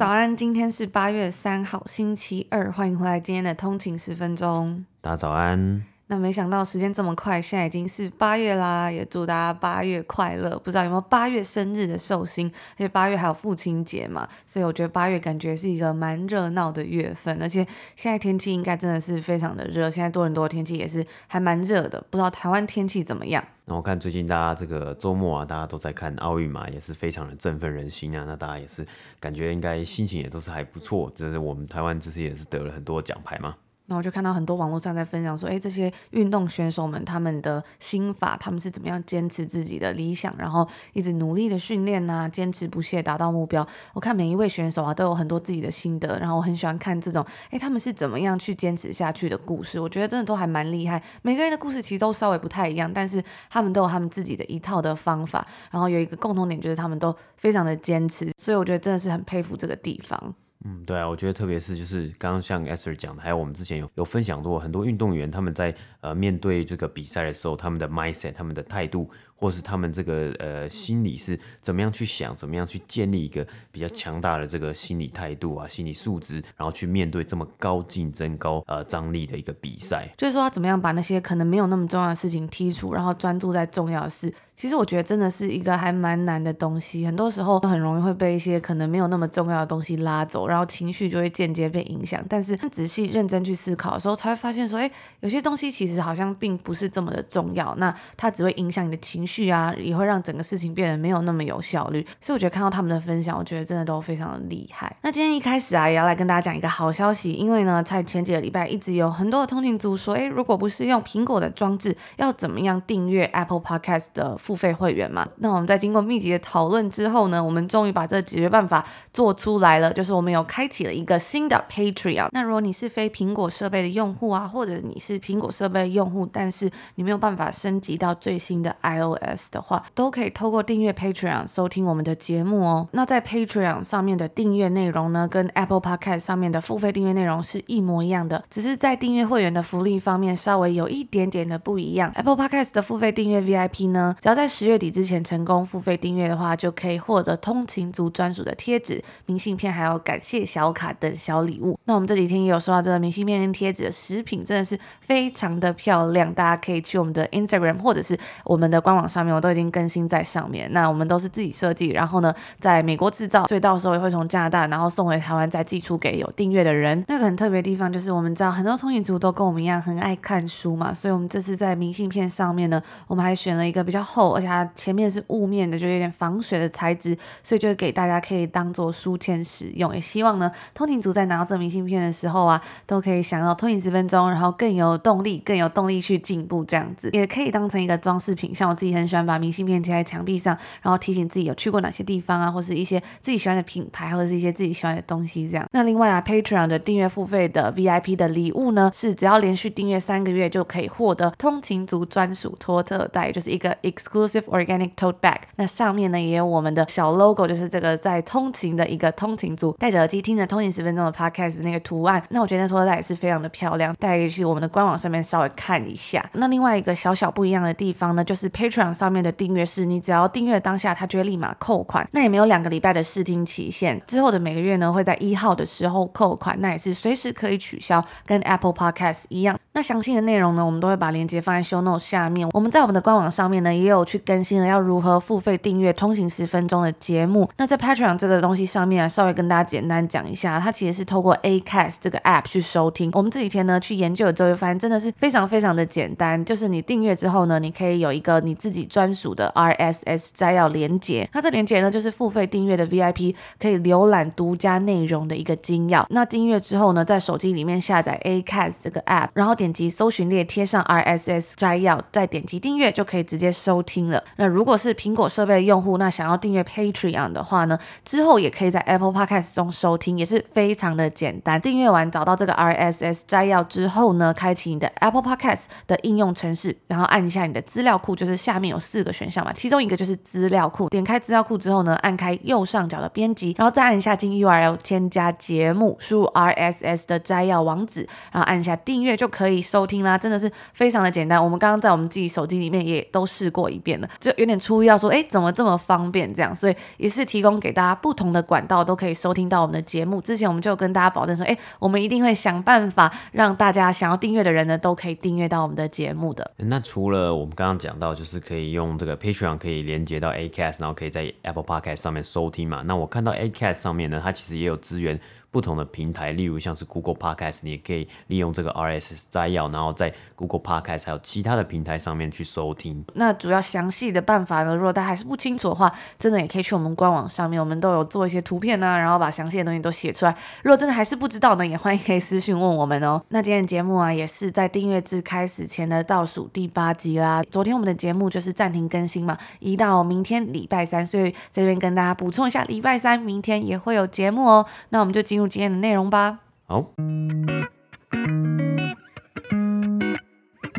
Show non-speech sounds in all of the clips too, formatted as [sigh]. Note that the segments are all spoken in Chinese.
早安，今天是八月三号，星期二，欢迎回来今天的通勤十分钟。大家早安。那没想到时间这么快，现在已经是八月啦，也祝大家八月快乐。不知道有没有八月生日的寿星？而且八月还有父亲节嘛，所以我觉得八月感觉是一个蛮热闹的月份。而且现在天气应该真的是非常的热，现在多伦多天气也是还蛮热的。不知道台湾天气怎么样？那我看最近大家这个周末啊，大家都在看奥运嘛，也是非常的振奋人心啊。那大家也是感觉应该心情也都是还不错。就是我们台湾这次也是得了很多奖牌嘛。那我就看到很多网络上在分享说，哎，这些运动选手们他们的心法，他们是怎么样坚持自己的理想，然后一直努力的训练呐，坚持不懈达到目标。我看每一位选手啊，都有很多自己的心得，然后我很喜欢看这种，哎，他们是怎么样去坚持下去的故事。我觉得真的都还蛮厉害。每个人的故事其实都稍微不太一样，但是他们都有他们自己的一套的方法，然后有一个共同点就是他们都非常的坚持，所以我觉得真的是很佩服这个地方。嗯，对啊，我觉得特别是就是刚刚像 Esther 讲的，还有我们之前有有分享过很多运动员他们在呃面对这个比赛的时候，他们的 mindset、他们的态度，或是他们这个呃心理是怎么样去想，怎么样去建立一个比较强大的这个心理态度啊、心理素质，然后去面对这么高竞争、高呃张力的一个比赛。就是说，他怎么样把那些可能没有那么重要的事情剔除，然后专注在重要的事。其实我觉得真的是一个还蛮难的东西，很多时候很容易会被一些可能没有那么重要的东西拉走，然后情绪就会间接被影响。但是仔细认真去思考的时候，才会发现说，哎，有些东西其实好像并不是这么的重要，那它只会影响你的情绪啊，也会让整个事情变得没有那么有效率。所以我觉得看到他们的分享，我觉得真的都非常的厉害。那今天一开始啊，也要来跟大家讲一个好消息，因为呢，在前几个礼拜一直有很多的通勤族说，哎，如果不是用苹果的装置，要怎么样订阅 Apple Podcast 的付费会员嘛，那我们在经过密集的讨论之后呢，我们终于把这个解决办法做出来了，就是我们有开启了一个新的 Patreon。那如果你是非苹果设备的用户啊，或者你是苹果设备用户，但是你没有办法升级到最新的 iOS 的话，都可以透过订阅 Patreon 收听我们的节目哦。那在 Patreon 上面的订阅内容呢，跟 Apple Podcast 上面的付费订阅内容是一模一样的，只是在订阅会员的福利方面稍微有一点点的不一样。Apple Podcast 的付费订阅 VIP 呢，只要在十月底之前成功付费订阅的话，就可以获得通勤族专属的贴纸、明信片，还有感谢小卡等小礼物。那我们这几天也有收到这个明信片跟贴纸的食品，真的是非常的漂亮。大家可以去我们的 Instagram 或者是我们的官网上面，我都已经更新在上面。那我们都是自己设计，然后呢，在美国制造，所以到时候也会从加拿大，然后送回台湾，再寄出给有订阅的人。那个很特别的地方就是，我们知道很多通勤族都跟我们一样很爱看书嘛，所以我们这次在明信片上面呢，我们还选了一个比较厚，而且它前面是雾面的，就有点防水的材质，所以就给大家可以当做书签使用。也希望呢，通勤族在拿到这明信片的时候啊，都可以想要通勤十分钟，然后更有动力，更有动力去进步。这样子也可以当成一个装饰品，像我自己很很喜欢把明信片贴在墙壁上，然后提醒自己有去过哪些地方啊，或是一些自己喜欢的品牌，或者是一些自己喜欢的东西。这样。那另外啊，Patron 的订阅付费的 VIP 的礼物呢，是只要连续订阅三个月就可以获得通勤族专属托特袋，就是一个 exclusive organic tote bag。那上面呢也有我们的小 logo，就是这个在通勤的一个通勤族戴着耳机听着通勤十分钟的 podcast 那个图案。那我觉得那托特袋也是非常的漂亮，大家可以去我们的官网上面稍微看一下。那另外一个小小不一样的地方呢，就是 Patreon 上面的订阅是，你只要订阅当下，它就会立马扣款。那也没有两个礼拜的试听期限，之后的每个月呢会在一号的时候扣款，那也是随时可以取消，跟 Apple Podcast 一样。那详细的内容呢，我们都会把链接放在 Show note 下面。我们在我们的官网上面呢，也有去更新了要如何付费订阅通行十分钟的节目。那在 Patreon 这个东西上面啊，稍微跟大家简单讲一下，它其实是透过 Acast 这个 App 去收听。我们这几天呢去研究了之后，就发现真的是非常非常的简单，就是你订阅之后呢，你可以有一个你自己专属的 RSS 摘要连接。那这连接呢，就是付费订阅的 VIP 可以浏览独家内容的一个精要。那订阅之后呢，在手机里面下载 Acast 这个 App，然后点击搜寻列贴上 RSS 摘要，再点击订阅就可以直接收听了。那如果是苹果设备用户，那想要订阅 Patreon 的话呢，之后也可以在 Apple Podcast 中收听，也是非常的简单。订阅完找到这个 RSS 摘要之后呢，开启你的 Apple Podcast 的应用程式，然后按一下你的资料库，就是下面有四个选项嘛，其中一个就是资料库。点开资料库之后呢，按开右上角的编辑，然后再按一下进 URL 添加节目，输入 RSS 的摘要网址，然后按一下订阅就可以可以收听啦。真的是非常的简单。我们刚刚在我们自己手机里面也都试过一遍了，就有点出意料说，哎，怎么这么方便这样？所以也是提供给大家不同的管道都可以收听到我们的节目。之前我们就跟大家保证说，哎，我们一定会想办法让大家想要订阅的人呢，都可以订阅到我们的节目的。那除了我们刚刚讲到，就是可以用这个 Patreon 可以连接到 Acast，然后可以在 Apple Podcast 上面收听嘛。那我看到 Acast 上面呢，它其实也有资源。不同的平台，例如像是 Google Podcast，你也可以利用这个 RSS 摘要，然后在 Google Podcast 还有其他的平台上面去收听。那主要详细的办法呢，如果大家还是不清楚的话，真的也可以去我们官网上面，我们都有做一些图片呢、啊，然后把详细的东西都写出来。如果真的还是不知道呢，也欢迎可以私讯问我们哦。那今天的节目啊，也是在订阅制开始前的倒数第八集啦。昨天我们的节目就是暂停更新嘛，移到明天礼拜三，所以这边跟大家补充一下，礼拜三明天也会有节目哦。那我们就进入今天的内容吧。好。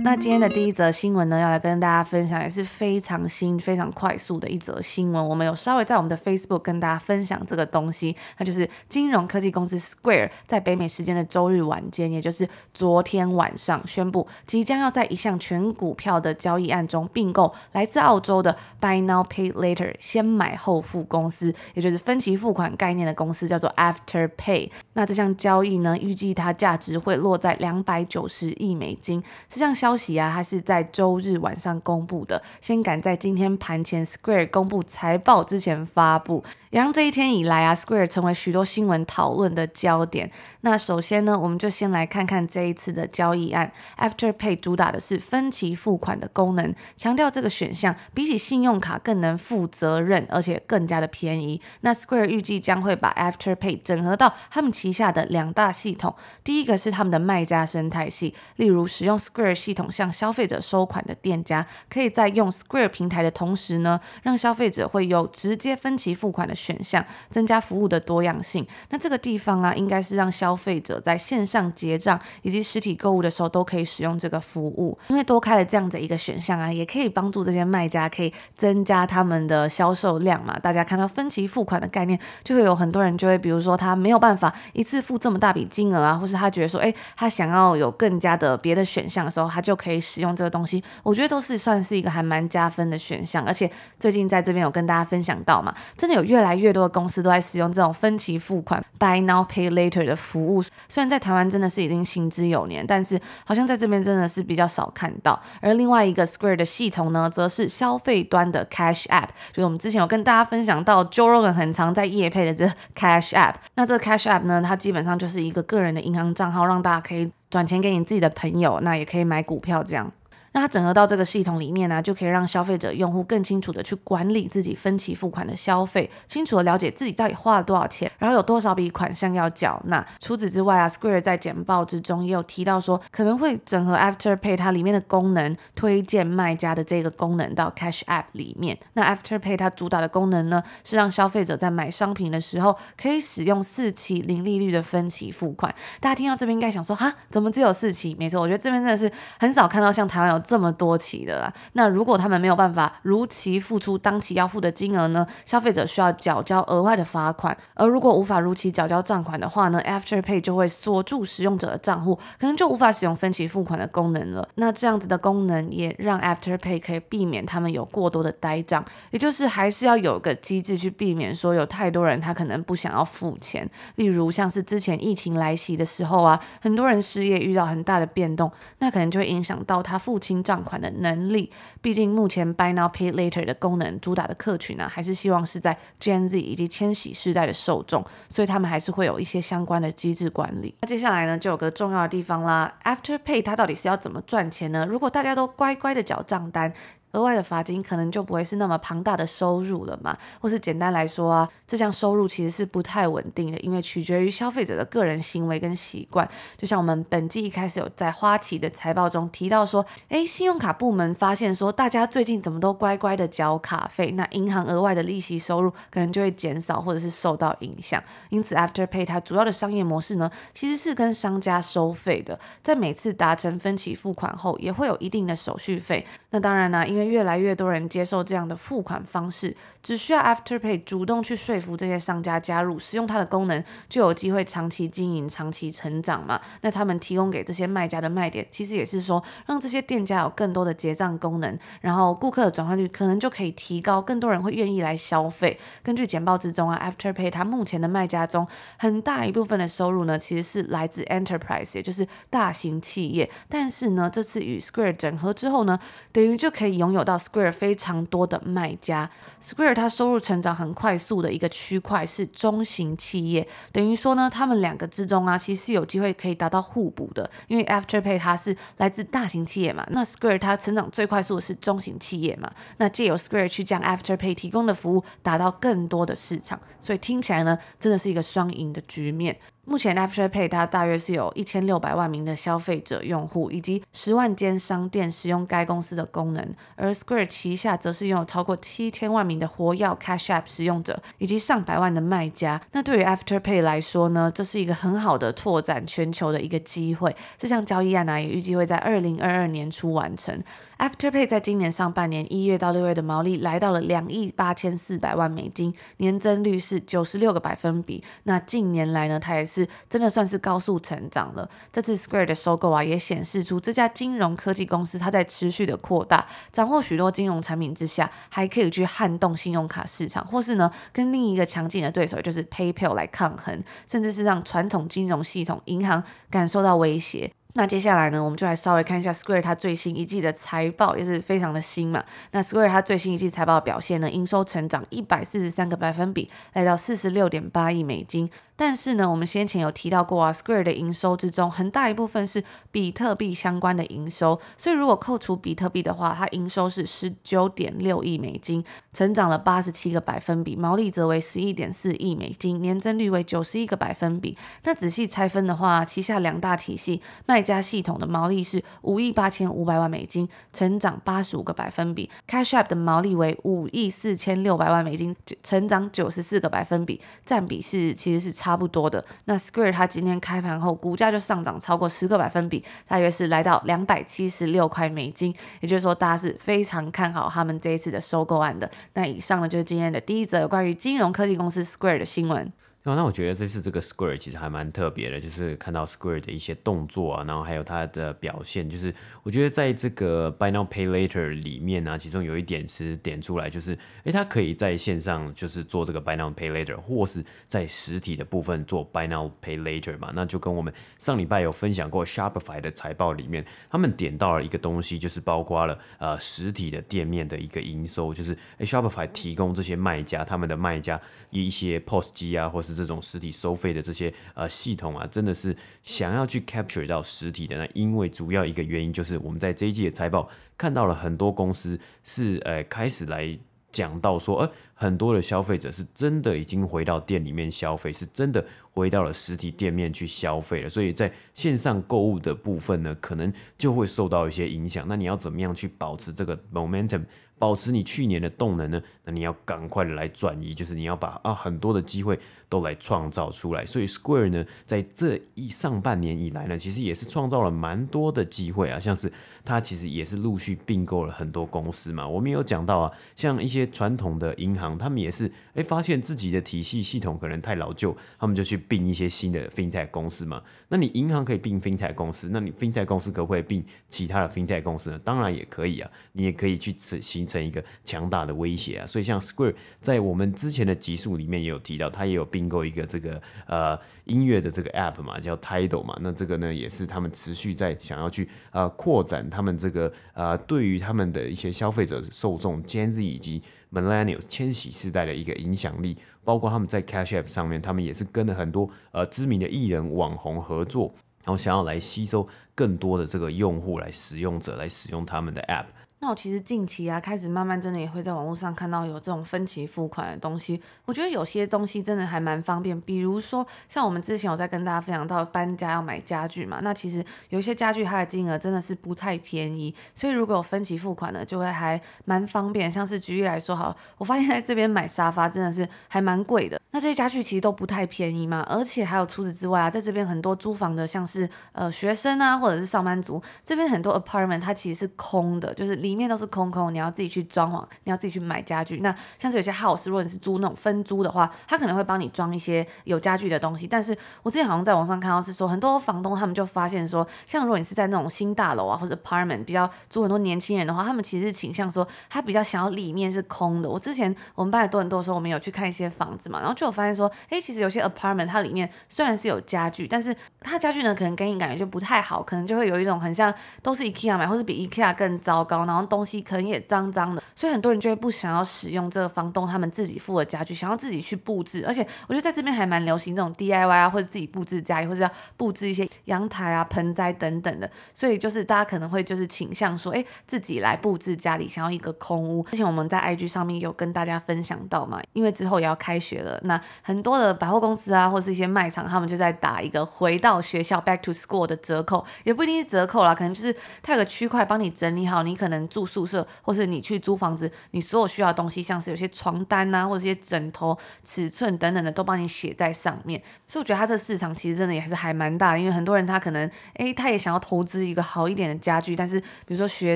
那今天的第一则新闻呢，要来跟大家分享，也是非常新、非常快速的一则新闻。我们有稍微在我们的 Facebook 跟大家分享这个东西，那就是金融科技公司 Square 在北美时间的周日晚间，也就是昨天晚上宣布，即将要在一项全股票的交易案中并购来自澳洲的 Buy Now Pay Later 先买后付公司，也就是分期付款概念的公司，叫做 Afterpay。那这项交易呢，预计它价值会落在两百九十亿美金。这项消消息啊，它是在周日晚上公布的，先赶在今天盘前 Square 公布财报之前发布。也让这一天以来啊，Square 成为许多新闻讨论的焦点。那首先呢，我们就先来看看这一次的交易案。Afterpay 主打的是分期付款的功能，强调这个选项比起信用卡更能负责任，而且更加的便宜。那 Square 预计将会把 Afterpay 整合到他们旗下的两大系统，第一个是他们的卖家生态系，例如使用 Square 系统向消费者收款的店家，可以在用 Square 平台的同时呢，让消费者会有直接分期付款的选项，增加服务的多样性。那这个地方啊，应该是让消费者在线上结账以及实体购物的时候都可以使用这个服务。因为多开了这样子一个选项啊，也可以帮助这些卖家可以增加他们的销售量嘛。大家看到分期付款的概念，就会有很多人就会，比如说他没有办法一次付这么大笔金额啊，或是他觉得说，诶，他想要有更加的别的选项的时候，他就可以使用这个东西。我觉得都是算是一个还蛮加分的选项。而且最近在这边有跟大家分享到嘛，真的有越来越越多的公司都在使用这种分期付款 （Buy Now Pay Later） 的服务。虽然在台湾真的是已经行之有年，但是好像在这边真的是比较少看到。而另外一个 Square 的系统呢，则是消费端的 Cash App，就是我们之前有跟大家分享到 Joe Rogan 很常在夜配的这 Cash App。那这个 Cash App 呢，它基本上就是一个个人的银行账号，让大家可以转钱给你自己的朋友，那也可以买股票这样。那它整合到这个系统里面呢、就可以让消费者用户更清楚的去管理自己分期付款的消费，清楚的了解自己到底花了多少钱，然后有多少笔款项要缴纳。除此之外啊，Square 在简报之中也有提到说，可能会整合 Afterpay 它里面的功能，推荐卖家的这个功能到 Cash App 里面。那 Afterpay 它主打的功能呢，是让消费者在买商品的时候可以使用四期零利率的分期付款。大家听到这边应该想说，哈，怎么只有四期？没错，我觉得这边真的是很少看到像台湾有。这么多期的啦，那如果他们没有办法如期付出当期要付的金额呢？消费者需要缴交额外的罚款。而如果无法如期缴交账款的话呢，Afterpay 就会锁住使用者的账户，可能就无法使用分期付款的功能了。那这样子的功能也让 Afterpay 可以避免他们有过多的呆账，也就是还是要有个机制去避免说有太多人他可能不想要付钱。例如像是之前疫情来袭的时候啊，很多人失业遇到很大的变动，那可能就会影响到他付钱清账款的能力，毕竟目前 Buy Now Pay Later 的功能主打的客群呢、啊，还是希望是在 Gen Z 以及千禧世代的受众，所以他们还是会有一些相关的机制管理。那接下来呢，就有个重要的地方啦，Afterpay 它到底是要怎么赚钱呢？如果大家都乖乖的缴账单。额外的罚金可能就不会是那么庞大的收入了嘛。或是简单来说啊，这项收入其实是不太稳定的，因为取决于消费者的个人行为跟习惯。就像我们本季一开始有在花旗的财报中提到说，诶，信用卡部门发现说，大家最近怎么都乖乖的缴卡费，那银行额外的利息收入可能就会减少或者是受到影响。因此，Afterpay 它主要的商业模式呢，其实是跟商家收费的，在每次达成分期付款后，也会有一定的手续费。那当然呢，因为越来越多人接受这样的付款方式，只需要 Afterpay 主动去说服这些商家加入使用它的功能，就有机会长期经营、长期成长嘛。那他们提供给这些卖家的卖点，其实也是说，让这些店家有更多的结账功能，然后顾客的转换率可能就可以提高，更多人会愿意来消费。根据简报之中啊，Afterpay 它目前的卖家中，很大一部分的收入呢，其实是来自 Enterprise，也就是大型企业。但是呢，这次与 Square 整合之后呢，等于就可以拥有到 Square 非常多的卖家。Square 它收入成长很快速的一个区块是中型企业，等于说呢，他们两个之中啊，其实是有机会可以达到互补的。因为 Afterpay 它是来自大型企业嘛，那 Square 它成长最快速的是中型企业嘛，那借由 Square 去将 Afterpay 提供的服务达到更多的市场，所以听起来呢，真的是一个双赢的局面。目前 Afterpay 它大约是有一千六百万名的消费者用户，以及十万间商店使用该公司的功能，而 Square 旗下则是拥有超过七千万名的活跃 Cash App 使用者，以及上百万的卖家。那对于 Afterpay 来说呢，这是一个很好的拓展全球的一个机会。这项交易案呢，也预计会在二零二二年初完成。Afterpay 在今年上半年一月到六月的毛利来到了两亿八千四百万美金，年增率是九十六个百分比。那近年来呢，它也是真的算是高速成长了。这次 Square 的收购啊，也显示出这家金融科技公司它在持续的扩大，掌握许多金融产品之下，还可以去撼动信用卡市场，或是呢跟另一个强劲的对手就是 PayPal 来抗衡，甚至是让传统金融系统银行感受到威胁。那接下来呢，我们就来稍微看一下 Square 它最新一季的财报，也是非常的新嘛。那 Square 它最新一季财报的表现呢，营收成长一百四十三个百分比，来到四十六点八亿美金。但是呢，我们先前有提到过啊，Square 的营收之中很大一部分是比特币相关的营收，所以如果扣除比特币的话，它营收是十九点六亿美金，成长了八十七个百分比，毛利则为十一点四亿美金，年增率为九十一个百分比。那仔细拆分的话，旗下两大体系卖家系统的毛利是五亿八千五百万美金，成长八十五个百分比；Cash App 的毛利为五亿四千六百万美金，成长九十四个百分比，占比是其实是差。差不多的，那 Square 它今天开盘后股价就上涨超过十个百分比，大约是来到两百七十六块美金，也就是说大家是非常看好他们这一次的收购案的。那以上呢就是今天的第一则关于金融科技公司 Square 的新闻。哦，那我觉得这次这个 Square 其实还蛮特别的，就是看到 Square 的一些动作啊，然后还有它的表现，就是我觉得在这个 Buy Now Pay Later 里面呢、其中有一点是点出来，就是诶，它可以在线上就是做这个 Buy Now Pay Later，或是在实体的部分做 Buy Now Pay Later 嘛，那就跟我们上礼拜有分享过 Shopify 的财报里面，他们点到了一个东西，就是包括了呃实体的店面的一个营收，就是诶 Shopify 提供这些卖家他们的卖家一些 POS 机啊，或是这种实体收费的这些呃系统啊，真的是想要去 capture 到实体的呢？因为主要一个原因就是我们在这一季的财报看到了很多公司是呃开始来讲到说，呃很多的消费者是真的已经回到店里面消费，是真的回到了实体店面去消费了。所以在线上购物的部分呢，可能就会受到一些影响。那你要怎么样去保持这个 momentum？保持你去年的动能呢？那你要赶快的来转移，就是你要把啊很多的机会都来创造出来。所以 Square 呢，在这一上半年以来呢，其实也是创造了蛮多的机会啊，像是它其实也是陆续并购了很多公司嘛。我们有讲到啊，像一些传统的银行，他们也是哎发现自己的体系系统可能太老旧，他们就去并一些新的 FinTech 公司嘛。那你银行可以并 FinTech 公司，那你 FinTech 公司可不可以并其他的 FinTech 公司呢？当然也可以啊，你也可以去形成一个强大的威胁啊，所以像 Square 在我们之前的集数里面也有提到，它也有并购一个这个呃音乐的这个 App 嘛，叫 Tidal 嘛，那这个呢也是他们持续在想要去呃扩展他们这个呃对于他们的一些消费者受众 Gen Z 以及 Millennials 千禧世代的一个影响力，包括他们在 Cash App 上面，他们也是跟了很多呃知名的艺人网红合作，然后想要来吸收更多的这个用户来使用者来使用他们的 App。那我其实近期啊，开始慢慢真的也会在网络上看到有这种分期付款的东西。我觉得有些东西真的还蛮方便，比如说像我们之前有在跟大家分享到搬家要买家具嘛，那其实有一些家具它的金额真的是不太便宜，所以如果有分期付款的，就会还蛮方便。像是举例来说，好，我发现在这边买沙发真的是还蛮贵的。那这些家具其实都不太便宜嘛，而且还有除此之外啊，在这边很多租房的，像是呃学生啊，或者是上班族，这边很多 apartment 它其实是空的，就是里面都是空空，你要自己去装潢，你要自己去买家具。那像是有些 house，如果你是租那种分租的话，他可能会帮你装一些有家具的东西。但是我之前好像在网上看到是说，很多房东他们就发现说，像如果你是在那种新大楼啊，或者 apartment 比较租很多年轻人的话，他们其实是倾向说，他比较想要里面是空的。我之前我们班的多很多的时候，我们有去看一些房子嘛，然后就有发现说，哎，其实有些 apartment 它里面虽然是有家具，但是它家具呢可能给你感觉就不太好，可能就会有一种很像都是 IKEA 买，或是比 IKEA 更糟糕，然后东西可能也脏脏的，所以很多人就会不想要使用这个房东他们自己付的家具，想要自己去布置。而且我觉得在这边还蛮流行这种 DIY 啊，或者自己布置家里，或者要布置一些阳台啊、盆栽等等的。所以就是大家可能会就是倾向说，哎，自己来布置家里，想要一个空屋。之前我们在 IG 上面有跟大家分享到嘛，因为之后也要开学了，那很多的百货公司啊，或是一些卖场，他们就在打一个回到学校 Back to School 的折扣，也不一定是折扣啦，可能就是它有个区块帮你整理好，你可能住宿舍，或是你去租房子，你所有需要的东西，像是有些床单啊，或者一些枕头、尺寸等等的，都帮你写在上面。所以我觉得它这个市场其实真的也还是还蛮大的，因为很多人他可能，诶，他也想要投资一个好一点的家具，但是比如说学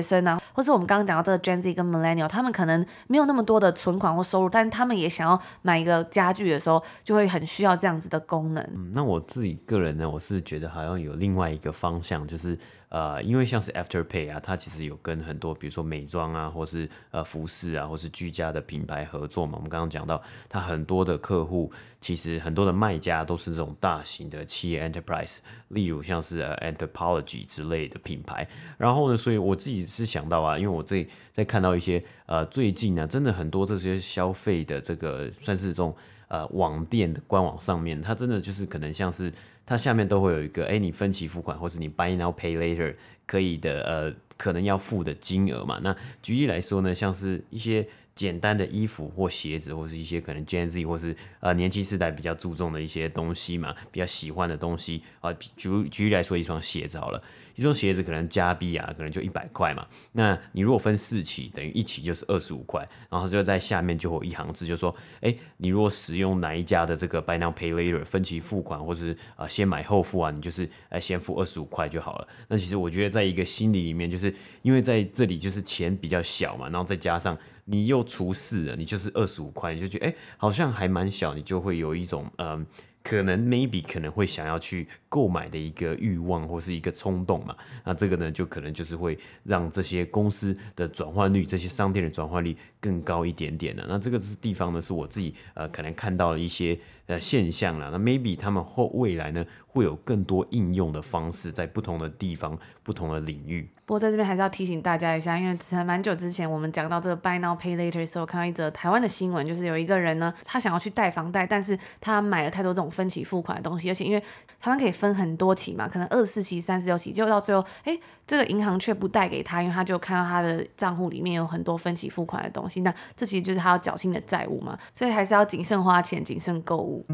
生啊，或是我们刚刚讲到这个 Gen Z 跟 Millennial，他们可能没有那么多的存款或收入，但是他们也想要买一个家具的时候，就会很需要这样子的功能。嗯，那我自己个人呢，我是觉得好像有另外一个方向，就是。呃，因为像是 Afterpay 啊，它其实有跟很多，比如说美妆啊，或是呃服饰啊，或是居家的品牌合作嘛。我们刚刚讲到，它很多的客户，其实很多的卖家都是这种大型的企业 enterprise，例如像是呃 Anthropology 之类的品牌。然后呢，所以我自己是想到啊，因为我自己在看到一些呃最近呢、啊，真的很多这些消费的这个算是这种呃网店的官网上面，它真的就是可能像是。它下面都会有一个，哎，你分期付款，或是你 buy now pay later 可以的，呃，可能要付的金额嘛。那举例来说呢，像是一些简单的衣服或鞋子，或是一些可能 Gen Z 或是呃年轻世代比较注重的一些东西嘛，比较喜欢的东西啊。举举例来说，一双鞋子好了。一双鞋子可能加币啊，可能就一百块嘛。那你如果分四期，等于一期就是二十五块，然后就在下面就会有一行字，就说，哎，你如果使用哪一家的这个 Buy Now Pay Later 分期付款，或是啊、先买后付啊，你就是哎先付二十五块就好了。那其实我觉得，在一个心理里面，就是因为在这里就是钱比较小嘛，然后再加上你又除四了，你就是二十五块，你就觉得哎好像还蛮小，你就会有一种嗯、可能 maybe 可能会想要去。购买的一个欲望或是一个冲动嘛，那这个呢，就可能就是会让这些公司的转换率、这些商店的转换率更高一点点的。那这个是地方呢，是我自己呃可能看到了一些呃现象啦。那 maybe 他们后未来呢，会有更多应用的方式，在不同的地方、不同的领域。不过在这边还是要提醒大家一下，因为才蛮久之前我们讲到这个 Buy Now Pay Later 的时候，看到一则台湾的新闻，就是有一个人呢，他想要去贷房贷，但是他买了太多这种分期付款的东西，而且因为台湾可以分。分很多期嘛，可能二十四期、三十六期，结果到最后，哎，这个银行却不贷给他，因为他就看到他的账户里面有很多分期付款的东西，那这其实就是他要侥幸的债务嘛，所以还是要谨慎花钱，谨慎购物。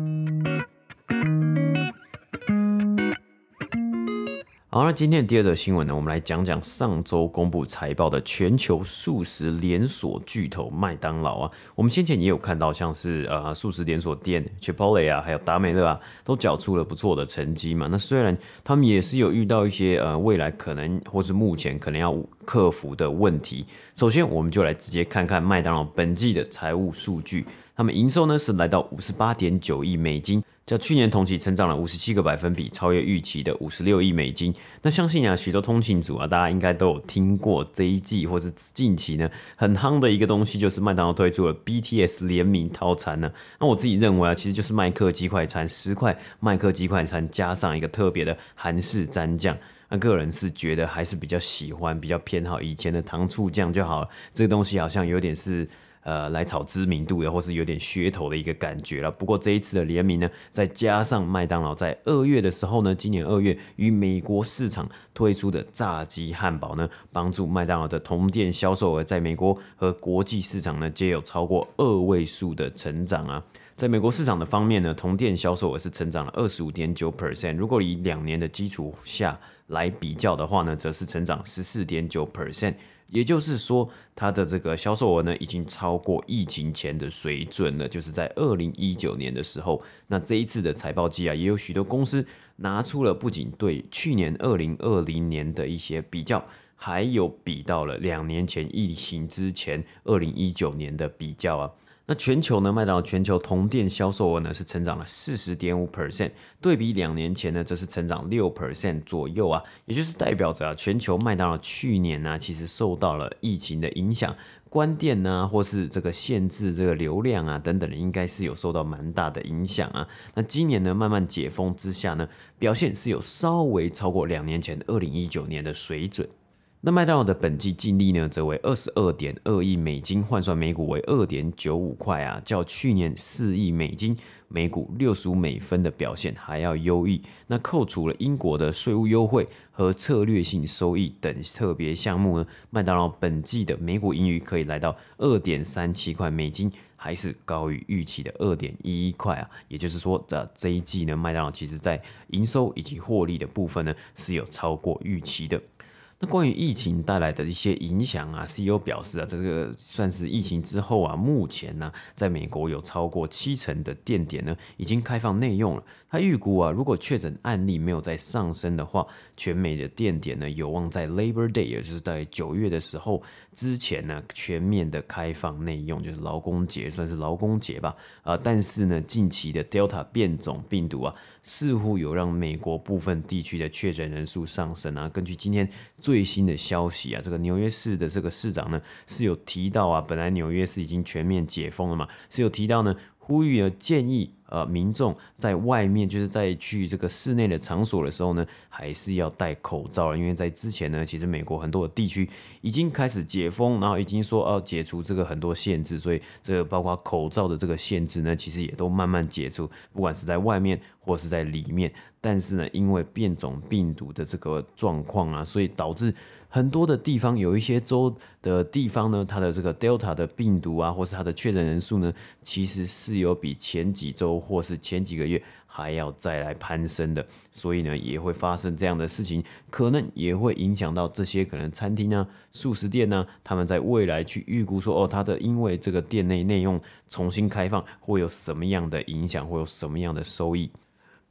好，那今天的第二则新闻呢，我们来讲讲上周公布财报的全球素食连锁巨头麦当劳啊。我们先前也有看到，像是呃素食连锁店 Chipotle 啊，还有达美乐啊，都缴出了不错的成绩嘛。那虽然他们也是有遇到一些呃未来可能或是目前可能要克服的问题。首先，我们就来直接看看麦当劳本季的财务数据。他们营收呢是来到五十八点九亿美金，较去年同期成长了五十七个百分比，超越预期的五十六亿美金。那相信啊，许多通勤族啊，大家应该都有听过这一季或是近期呢很夯的一个东西，就是麦当劳推出了 BTS 联名套餐呢。那我自己认为啊，其实就是麦克鸡块餐十块，麦克鸡块餐加上一个特别的韩式蘸酱。那个人是觉得还是比较喜欢，比较偏好以前的糖醋酱就好了。这个东西好像有点是。呃来炒知名度的，或是有点噱头的一个感觉了。不过这一次的联名呢，再加上麦当劳在二月的时候呢，今年二月与美国市场推出的炸鸡汉堡呢，帮助麦当劳的同店销售额在美国和国际市场呢，皆有超过二位数的成长啊。在美国市场的方面呢，同店销售额是成长了二十五点九 percent。如果以两年的基础下来比较的话呢，则是成长十四点九 percent。也就是说，它的这个销售额呢，已经超过疫情前的水准了。就是在二零一九年的时候，那这一次的财报季啊，也有许多公司拿出了不仅对去年二零二零年的一些比较，还有比到了两年前疫情之前二零一九年的比较啊。那全球呢，麦当劳全球同店销售额呢是成长了四十点五 percent，对比两年前呢，则是成长六 percent 左右啊，也就是代表着啊，全球麦当劳去年呢，其实受到了疫情的影响，关店呢，或是这个限制这个流量啊等等的，应该是有受到蛮大的影响啊。那今年呢，慢慢解封之下呢，表现是有稍微超过两年前二零一九年的水准。那麦当劳的本季净利呢，则为二十二点二亿美金，换算每股为二点九五块啊，较去年四亿美金、每股六十五美分的表现还要优异。那扣除了英国的税务优惠和策略性收益等特别项目呢，麦当劳本季的每股盈余可以来到二点三七块美金，还是高于预期的二点一一块啊。也就是说，这这一季呢，麦当劳其实在营收以及获利的部分呢，是有超过预期的。那关于疫情带来的一些影响啊，CEO 表示啊，在这个算是疫情之后啊，目前呢，在美国有超过七成的店点呢已经开放内用了。他预估啊，如果确诊案例没有再上升的话，全美的店点呢有望在 Labor Day，也就是在九月的时候之前呢全面的开放内用，就是劳工节，算是劳工节吧。啊，但是呢，近期的 Delta 变种病毒啊，似乎有让美国部分地区的确诊人数上升啊。根据今天最新的消息啊，这个纽约市的这个市长呢是有提到啊，本来纽约市已经全面解封了嘛，是有提到呢，呼吁了建议。呃，民众在外面就是在去这个室内的场所的时候呢，还是要戴口罩。因为在之前呢，其实美国很多的地区已经开始解封，然后已经说要解除这个很多限制，所以这个包括口罩的这个限制呢，其实也都慢慢解除，不管是在外面或是在里面。但是呢，因为变种病毒的这个状况啊，所以导致很多的地方有一些州的地方呢，它的这个 Delta 的病毒啊，或是它的确诊人数呢，其实是有比前几周。或是前几个月还要再来攀升的，所以呢也会发生这样的事情，可能也会影响到这些可能餐厅啊、素食店呢，他们在未来去预估说，哦，它的因为这个店内内用重新开放会有什么样的影响，会有什么样的收益。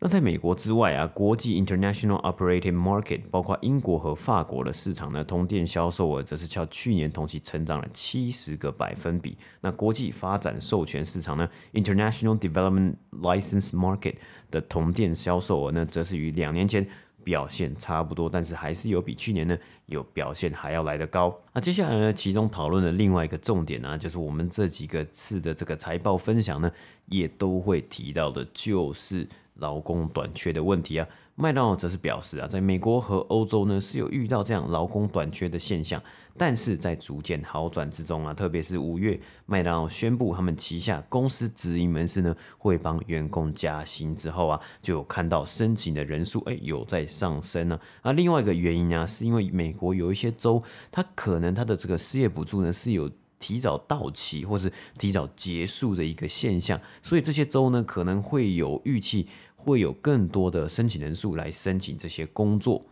那在美国之外啊，国际 International Operating Market 包括英国和法国的市场呢，同店销售额则是较去年同期成长了七十个百分比。那国际发展授权市场呢，International Development License Market 的同店销售额呢，则是与两年前表现差不多，但是还是有比去年呢有表现还要来得高。那接下来呢，其中讨论的另外一个重点呢、就是我们这几个次的这个财报分享呢，也都会提到的，就是。劳工短缺的问题啊，麦当劳则是表示啊，在美国和欧洲呢是有遇到这样劳工短缺的现象，但是在逐渐好转之中啊，特别是五月，麦当劳宣布他们旗下公司直营门市呢会帮员工加薪之后啊，就有看到申请的人数哎有在上升呢。啊，另外一个原因呢，是因为美国有一些州，它可能它的这个失业补助呢是有。提早到期或是提早结束的一个现象，所以这些州呢可能会有预期，会有更多的申请人数来申请这些工作。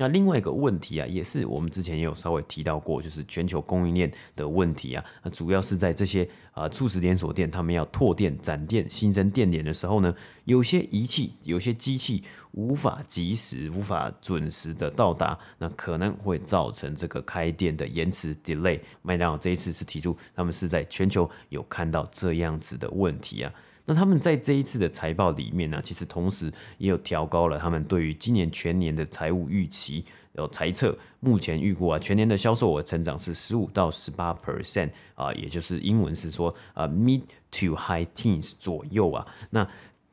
那另外一个问题啊，也是我们之前也有稍微提到过，就是全球供应链的问题啊。那主要是在这些啊速食连锁店，他们要拓店、展店、新增店点的时候呢，有些仪器、有些机器无法及时、无法准时的到达，那可能会造成这个开店的延迟 （delay）。麦当劳这一次是提出，他们是在全球有看到这样子的问题啊。那他们在这一次的财报里面呢，其实同时也有调高了他们对于今年全年的财务预期，有猜测，目前预估啊，全年的销售额成长是十五到十八 percent 啊，也就是英文是说啊 mid to high teens 左右啊。那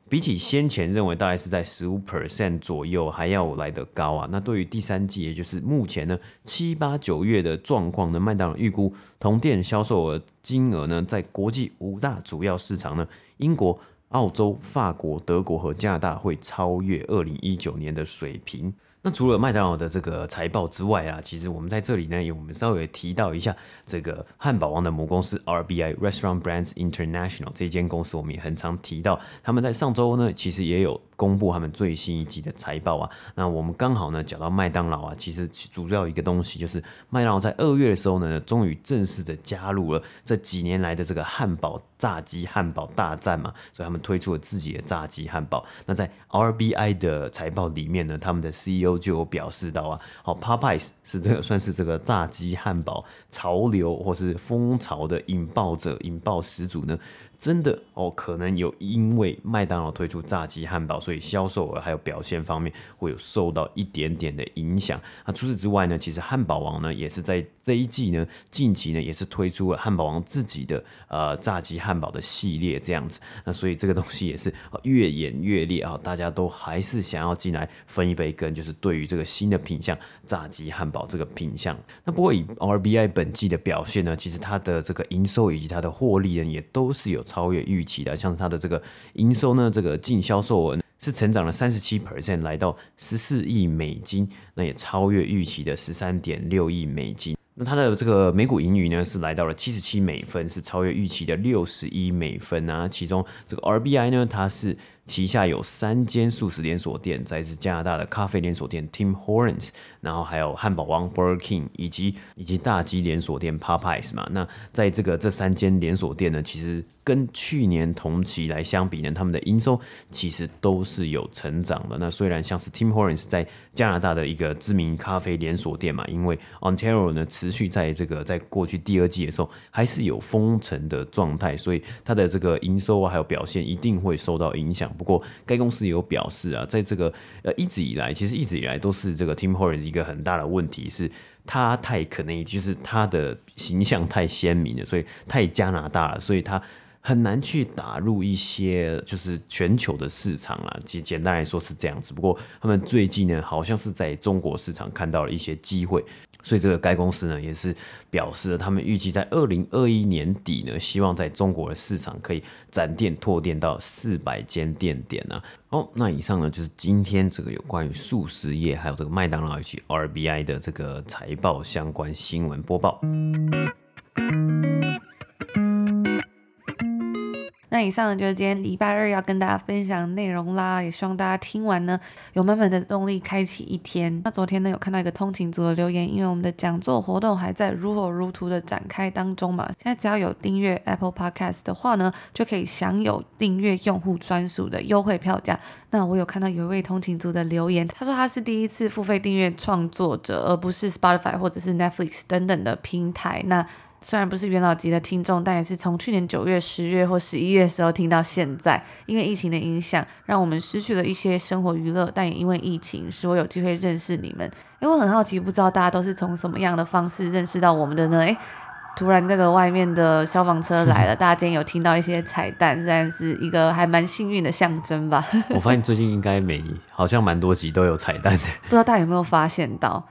比起先前认为大概是在十五 percent 左右还要来得高啊。那对于第三季，也就是目前呢七八九月的状况呢，麦当劳预估同店销售额金额呢，在国际五大主要市场呢，英国、澳洲、法国、德国和加拿大会超越二零一九年的水平。那除了麦当劳的这个财报之外啊，其实我们在这里呢，也我们稍微提到一下这个汉堡王的母公司 RBI Restaurant Brands International 这间公司，我们也很常提到，他们在上周呢，其实也有公布他们最新一季的财报啊。那我们刚好呢讲到麦当劳啊，其实主要一个东西就是麦当劳在二月的时候呢，终于正式的加入了这几年来的这个汉堡炸鸡汉堡大战嘛，所以他们推出了自己的炸鸡汉堡。那在 RBI 的财报里面呢，他们的 CEO 就有表示到啊，好，Popeyes 是这个 [laughs] 算是这个炸鸡汉堡潮流或是风潮的引爆者，引爆始祖呢。真的哦，可能有因为麦当劳推出炸鸡汉堡，所以销售额还有表现方面会有受到一点点的影响。那除此之外呢，其实汉堡王呢也是在这一季呢，近期呢也是推出了汉堡王自己的呃炸鸡汉堡的系列这样子。那所以这个东西也是越演越烈啊，大家都还是想要进来分一杯羹，就是对于这个新的品项炸鸡汉堡这个品项。那不过以 RBI 本季的表现呢，其实它的这个营收以及它的获利呢，也都是有。超越预期的，像它的这个营收呢，这个净销售额是成长了三十七 percent，来到十四亿美金，那也超越预期的十三点六亿美金。那它的这个每股盈余呢，是来到了七十七美分，是超越预期的六十一美分啊。其中这个 RBI 呢，它是旗下有三间素食连锁店，再是加拿大的咖啡连锁店 Tim Hortons，然后还有汉堡王 Burger King，以及以及大鸡连锁店 Popeyes 嘛。那在这个这三间连锁店呢，其实跟去年同期来相比呢，他们的营收其实都是有成长的。那虽然像是 Tim Hortons 在加拿大的一个知名咖啡连锁店嘛，因为 Ontario 呢。持续在这个在过去第二季的时候，还是有封城的状态，所以它的这个营收啊，还有表现一定会受到影响。不过，该公司也有表示啊，在这个呃一直以来，其实一直以来都是这个 Tim Hortons 一个很大的问题是，它太可能就是它的形象太鲜明了，所以太加拿大了，所以它。很难去打入一些就是全球的市场啦，其实简单来说是这样子。不过他们最近呢，好像是在中国市场看到了一些机会，所以这个该公司呢也是表示了，他们预计在二零二一年底呢，希望在中国的市场可以展店拓店到四百间店点呢。好，那以上呢就是今天这个有关于速食业还有这个麦当劳以及 RBI 的这个财报相关新闻播报。那以上呢就是今天礼拜二要跟大家分享内容啦，也希望大家听完呢有满满的动力开启一天。那昨天呢有看到一个通勤族的留言，因为我们的讲座活动还在如火如荼的展开当中嘛，现在只要有订阅 Apple Podcast 的话呢，就可以享有订阅用户专属的优惠票价。那我有看到有一位通勤族的留言，他说他是第一次付费订阅创作者，而不是 Spotify 或者是 Netflix 等等的平台。那虽然不是元老级的听众，但也是从去年九月、十月或十一月的时候听到现在。因为疫情的影响，让我们失去了一些生活娱乐，但也因为疫情，使我有机会认识你们。因为，我很好奇，不知道大家都是从什么样的方式认识到我们的呢？诶，突然这个外面的消防车来了，[laughs] 大家今天有听到一些彩蛋，算是一个还蛮幸运的象征吧。我发现最近应该每好像蛮多集都有彩蛋的，[laughs] 不知道大家有没有发现到？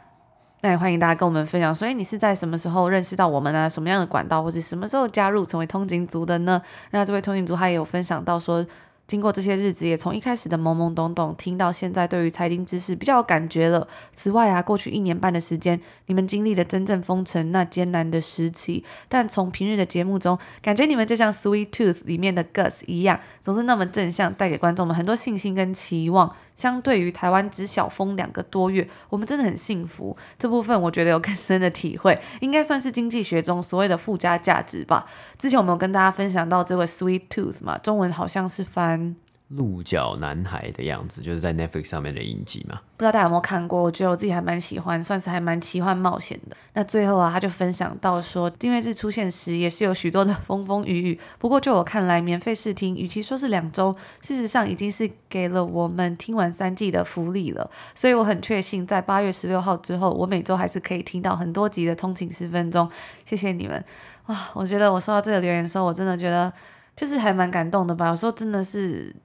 那也欢迎大家跟我们分享，所以你是在什么时候认识到我们呢？什么样的管道，或者什么时候加入成为通勤族的呢？那这位通勤族他也有分享到说，经过这些日子，也从一开始的懵懵懂懂，听到现在对于财经知识比较有感觉了。此外啊，过去一年半的时间，你们经历了真正封城那艰难的时期，但从平日的节目中，感觉你们就像 Sweet Tooth 里面的 Gus 一样，总是那么正向，带给观众们很多信心跟期望。相对于台湾只小封两个多月，我们真的很幸福。这部分我觉得有更深的体会，应该算是经济学中所谓的附加价值吧。之前我们有跟大家分享到这位 Sweet Tooth 嘛，中文好像是翻。鹿角男孩的样子，就是在 Netflix 上面的影集嘛。不知道大家有没有看过？我觉得我自己还蛮喜欢，算是还蛮奇幻冒险的。那最后啊，他就分享到说，订阅制出现时也是有许多的风风雨雨。不过就我看来，免费试听，与其说是两周，事实上已经是给了我们听完三季的福利了。所以我很确信，在八月十六号之后，我每周还是可以听到很多集的通勤十分钟。谢谢你们哇！我觉得我收到这个留言的时候，我真的觉得就是还蛮感动的吧。有时候真的是。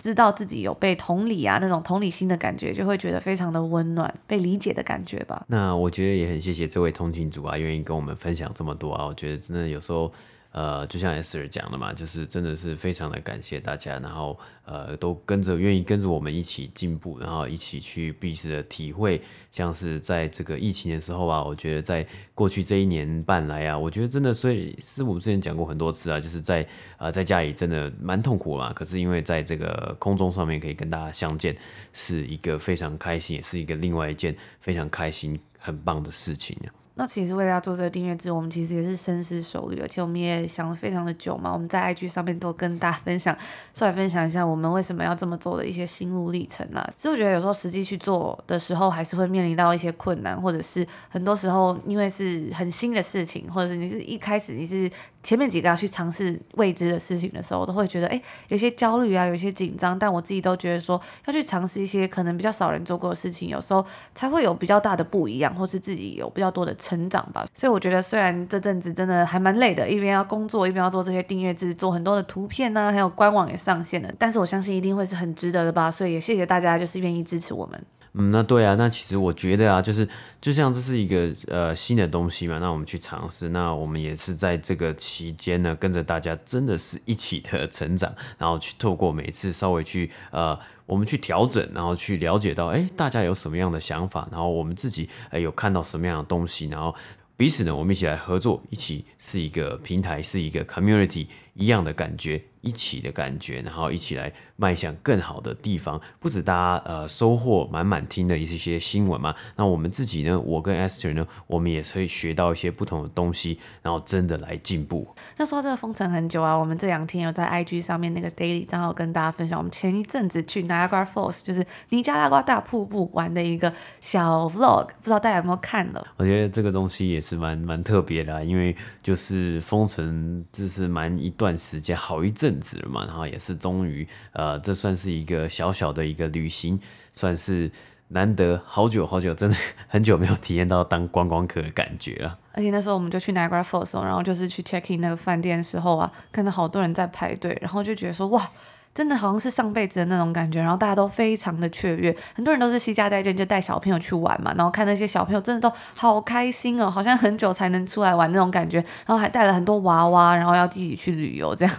知道自己有被同理啊，那种同理心的感觉，就会觉得非常的温暖，被理解的感觉吧。那我觉得也很谢谢这位通勤族啊，愿意跟我们分享这么多啊，我觉得真的有时候。呃，就像 S 儿讲的嘛，就是真的是非常的感谢大家，然后呃，都跟着愿意跟着我们一起进步，然后一起去彼此的体会，像是在这个疫情的时候啊，我觉得在过去这一年半来啊，我觉得真的，所以师母之前讲过很多次啊，就是在呃在家里真的蛮痛苦嘛，可是因为在这个空中上面可以跟大家相见，是一个非常开心，也是一个另外一件非常开心、很棒的事情啊。那其实为了要做这个订阅制，我们其实也是深思熟虑，而且我们也想了非常的久嘛。我们在 IG 上面都跟大家分享，稍微分享一下我们为什么要这么做的一些心路历程啊。其实我觉得有时候实际去做的时候，还是会面临到一些困难，或者是很多时候因为是很新的事情，或者是你是一开始你是。前面几个要去尝试未知的事情的时候，我都会觉得诶，有些焦虑啊，有些紧张。但我自己都觉得说，要去尝试一些可能比较少人做过的事情，有时候才会有比较大的不一样，或是自己有比较多的成长吧。所以我觉得，虽然这阵子真的还蛮累的，一边要工作，一边要做这些订阅制，做很多的图片啊，还有官网也上线了，但是我相信一定会是很值得的吧。所以也谢谢大家，就是愿意支持我们。嗯，那对啊，那其实我觉得啊，就是就像这是一个呃新的东西嘛，那我们去尝试，那我们也是在这个期间呢，跟着大家真的是一起的成长，然后去透过每次稍微去呃，我们去调整，然后去了解到，哎，大家有什么样的想法，然后我们自己哎有看到什么样的东西，然后彼此呢，我们一起来合作，一起是一个平台，是一个 community 一样的感觉。一起的感觉，然后一起来迈向更好的地方。不止大家呃收获满满听的一些新闻嘛，那我们自己呢，我跟 Esther 呢，我们也可以学到一些不同的东西，然后真的来进步。那说到这个封城很久啊，我们这两天有在 IG 上面那个 Daily 账号跟大家分享，我们前一阵子去 Niagara Falls，就是尼加拉瓜大瀑布玩的一个小 Vlog，不知道大家有没有看了？我觉得这个东西也是蛮蛮特别的啊，因为就是封城，这是蛮一段时间，好一阵。子了嘛，然后也是终于，呃，这算是一个小小的一个旅行，算是难得好久好久，真的很久没有体验到当观光客的感觉了。而且那时候我们就去 Niagara Falls，然后就是去 check in 那个饭店的时候啊，看到好多人在排队，然后就觉得说哇，真的好像是上辈子的那种感觉，然后大家都非常的雀跃，很多人都是西家带眷，就带小朋友去玩嘛，然后看那些小朋友真的都好开心哦，好像很久才能出来玩那种感觉，然后还带了很多娃娃，然后要自己去旅游这样。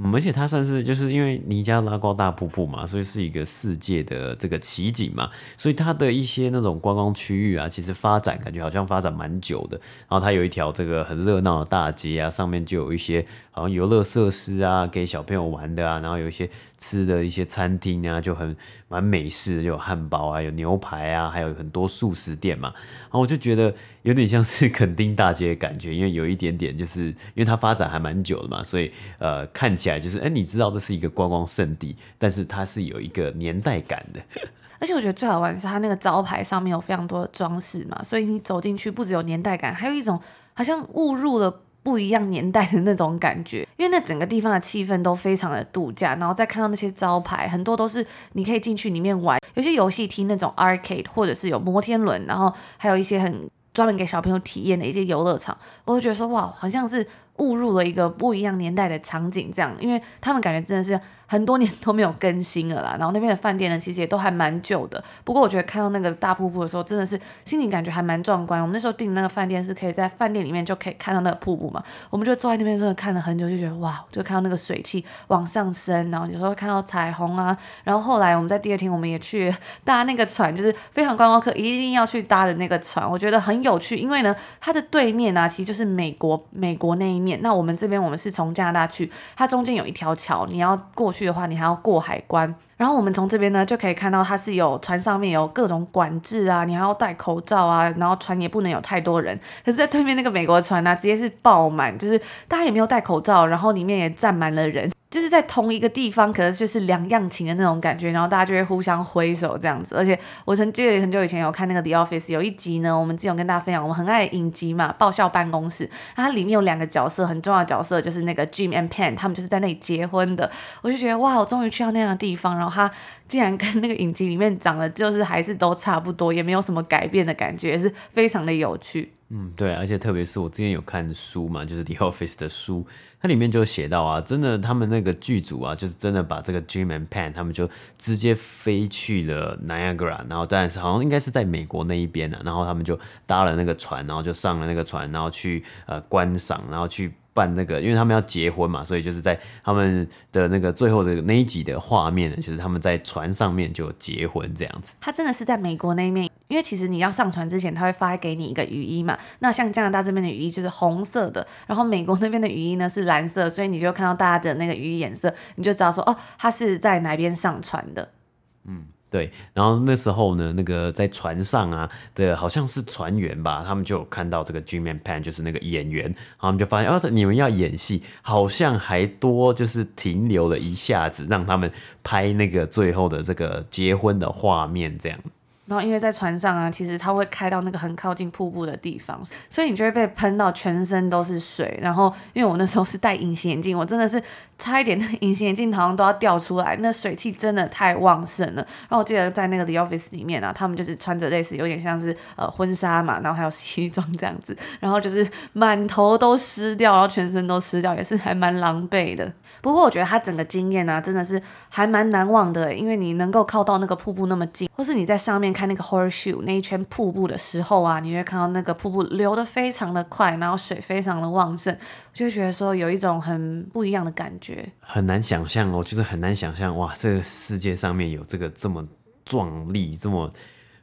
嗯，而且它算是就是因为尼加拉瓜大瀑布嘛，所以是一个世界的这个奇景嘛，所以它的一些那种观光区域啊，其实发展感觉好像发展蛮久的。然后它有一条这个很热闹的大街啊，上面就有一些好像游乐设施啊，给小朋友玩的啊，然后有一些吃的一些餐厅啊，就很蛮美式的，就有汉堡啊，有牛排啊，还有很多速食店嘛。然后我就觉得有点像是垦丁大街的感觉，因为有一点点就是因为它发展还蛮久的嘛，所以呃看起来来。就是哎、欸，你知道这是一个观光圣地，但是它是有一个年代感的。[laughs] 而且我觉得最好玩的是它那个招牌上面有非常多的装饰嘛，[laughs] 所以你走进去不只有年代感，还有一种好像误入了不一样年代的那种感觉。因为那整个地方的气氛都非常的度假，然后再看到那些招牌，很多都是你可以进去里面玩，有些游戏厅那种 arcade，或者是有摩天轮，然后还有一些很专门给小朋友体验的一些游乐场，我就觉得说哇，好像是。误入了一个不一样年代的场景，这样，因为他们感觉真的是。很多年都没有更新了啦，然后那边的饭店呢，其实也都还蛮旧的。不过我觉得看到那个大瀑布的时候，真的是心情感觉还蛮壮观。我们那时候订的那个饭店是可以在饭店里面就可以看到那个瀑布嘛，我们就坐在那边真的看了很久，就觉得哇，就看到那个水汽往上升，然后有时候看到彩虹啊。然后后来我们在第二天我们也去搭那个船，就是非常观光客一定要去搭的那个船，我觉得很有趣，因为呢，它的对面啊，其实就是美国，美国那一面。那我们这边我们是从加拿大去，它中间有一条桥，你要过去。去的话，你还要过海关。然后我们从这边呢，就可以看到它是有船上面有各种管制啊，你还要戴口罩啊，然后船也不能有太多人。可是，在对面那个美国船呢，直接是爆满，就是大家也没有戴口罩，然后里面也站满了人。就是在同一个地方，可能就是两样情的那种感觉，然后大家就会互相挥手这样子。而且我曾记得很久以前有看那个《The Office》，有一集呢，我们之前有跟大家分享，我们很爱影集嘛，爆笑办公室。它里面有两个角色，很重要的角色就是那个 Jim and Pam，他们就是在那里结婚的。我就觉得哇，我终于去到那样的地方，然后他竟然跟那个影集里面长得就是还是都差不多，也没有什么改变的感觉，也是非常的有趣。嗯，对，而且特别是我之前有看书嘛，就是 The Office 的书，它里面就写到啊，真的他们那个剧组啊，就是真的把这个 Jim and Pam 他们就直接飞去了 Niagara，然后当然是好像应该是在美国那一边的，然后他们就搭了那个船，然后就上了那个船，然后去呃观赏，然后去。办那个，因为他们要结婚嘛，所以就是在他们的那个最后的那一集的画面呢，就是他们在船上面就结婚这样子。他真的是在美国那一面，因为其实你要上船之前，他会发给你一个雨衣嘛。那像加拿大这边的雨衣就是红色的，然后美国那边的雨衣呢是蓝色，所以你就看到大家的那个雨衣颜色，你就知道说哦，他是在哪边上船的。对，然后那时候呢，那个在船上啊的，好像是船员吧，他们就有看到这个 Jim and Pan 就是那个演员，然后他们就发现，哦，你们要演戏，好像还多，就是停留了一下子，让他们拍那个最后的这个结婚的画面，这样。然后因为在船上啊，其实它会开到那个很靠近瀑布的地方，所以你就会被喷到全身都是水。然后因为我那时候是戴隐形眼镜，我真的是差一点那隐形眼镜好像都要掉出来，那水汽真的太旺盛了。然后我记得在那个 The Office 里面啊，他们就是穿着类似有点像是呃婚纱嘛，然后还有西装这样子，然后就是满头都湿掉，然后全身都湿掉，也是还蛮狼狈的。不过我觉得他整个经验啊，真的是还蛮难忘的，因为你能够靠到那个瀑布那么近，或是你在上面。看那个 horseshoe 那一圈瀑布的时候啊，你会看到那个瀑布流得非常的快，然后水非常的旺盛，就会觉得说有一种很不一样的感觉。很难想象哦，就是很难想象哇，这个世界上面有这个这么壮丽、这么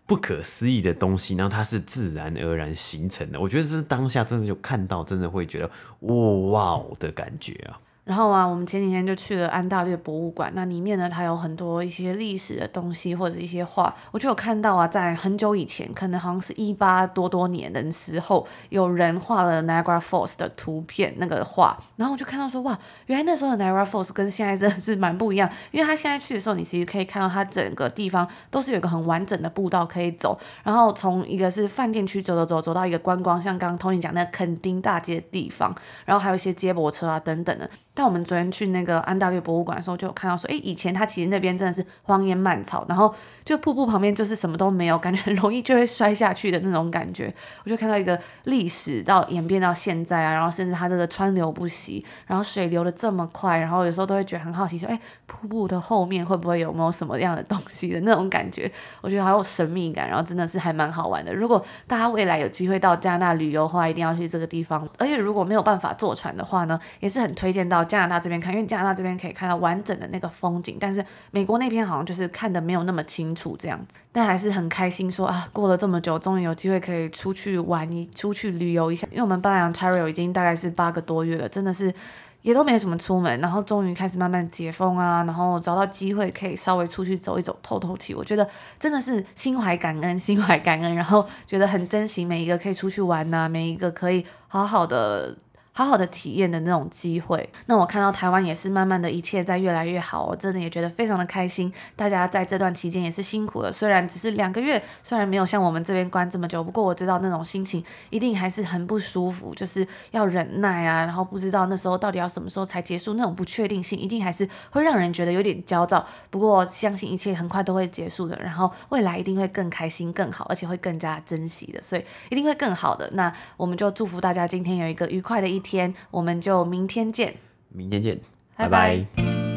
不可思议的东西，然后它是自然而然形成的。我觉得这是当下真的就看到，真的会觉得哇的感觉啊。然后啊，我们前几天就去了安大略博物馆，那里面呢，它有很多一些历史的东西或者一些画，我就有看到啊，在很久以前，可能好像是一八多多年的时候，有人画了 Niagara Falls 的图片那个画，然后我就看到说，哇，原来那时候的 Niagara Falls 跟现在真的是蛮不一样，因为他现在去的时候，你其实可以看到它整个地方都是有一个很完整的步道可以走，然后从一个是饭店区走走走走到一个观光，像刚刚 Tony 讲那个垦丁大街的地方，然后还有一些接驳车啊等等的。但我们昨天去那个安大略博物馆的时候，就有看到说，诶，以前它其实那边真的是荒烟蔓草，然后就瀑布旁边就是什么都没有，感觉 [laughs] 很容易就会摔下去的那种感觉。我就看到一个历史到演变到现在啊，然后甚至它这个川流不息，然后水流的这么快，然后有时候都会觉得很好奇，说，诶，瀑布的后面会不会有没有什么样的东西的那种感觉？我觉得好有神秘感，然后真的是还蛮好玩的。如果大家未来有机会到加拿大旅游的话，一定要去这个地方。而且如果没有办法坐船的话呢，也是很推荐到。加拿大这边看，因为加拿大这边可以看到完整的那个风景，但是美国那边好像就是看的没有那么清楚这样子，但还是很开心说啊，过了这么久，终于有机会可以出去玩一出去旅游一下。因为我们搬来 Ontario 已经大概是八个多月了，真的是也都没什么出门，然后终于开始慢慢解封啊，然后找到机会可以稍微出去走一走，透透气。我觉得真的是心怀感恩，心怀感恩，然后觉得很珍惜每一个可以出去玩呐、啊，每一个可以好好的。好好的体验的那种机会，那我看到台湾也是慢慢的一切在越来越好，我真的也觉得非常的开心。大家在这段期间也是辛苦了，虽然只是两个月，虽然没有像我们这边关这么久，不过我知道那种心情一定还是很不舒服，就是要忍耐啊，然后不知道那时候到底要什么时候才结束，那种不确定性一定还是会让人觉得有点焦躁。不过相信一切很快都会结束的，然后未来一定会更开心、更好，而且会更加珍惜的，所以一定会更好的。那我们就祝福大家今天有一个愉快的一。天，我们就明天见。明天见，拜拜。拜拜。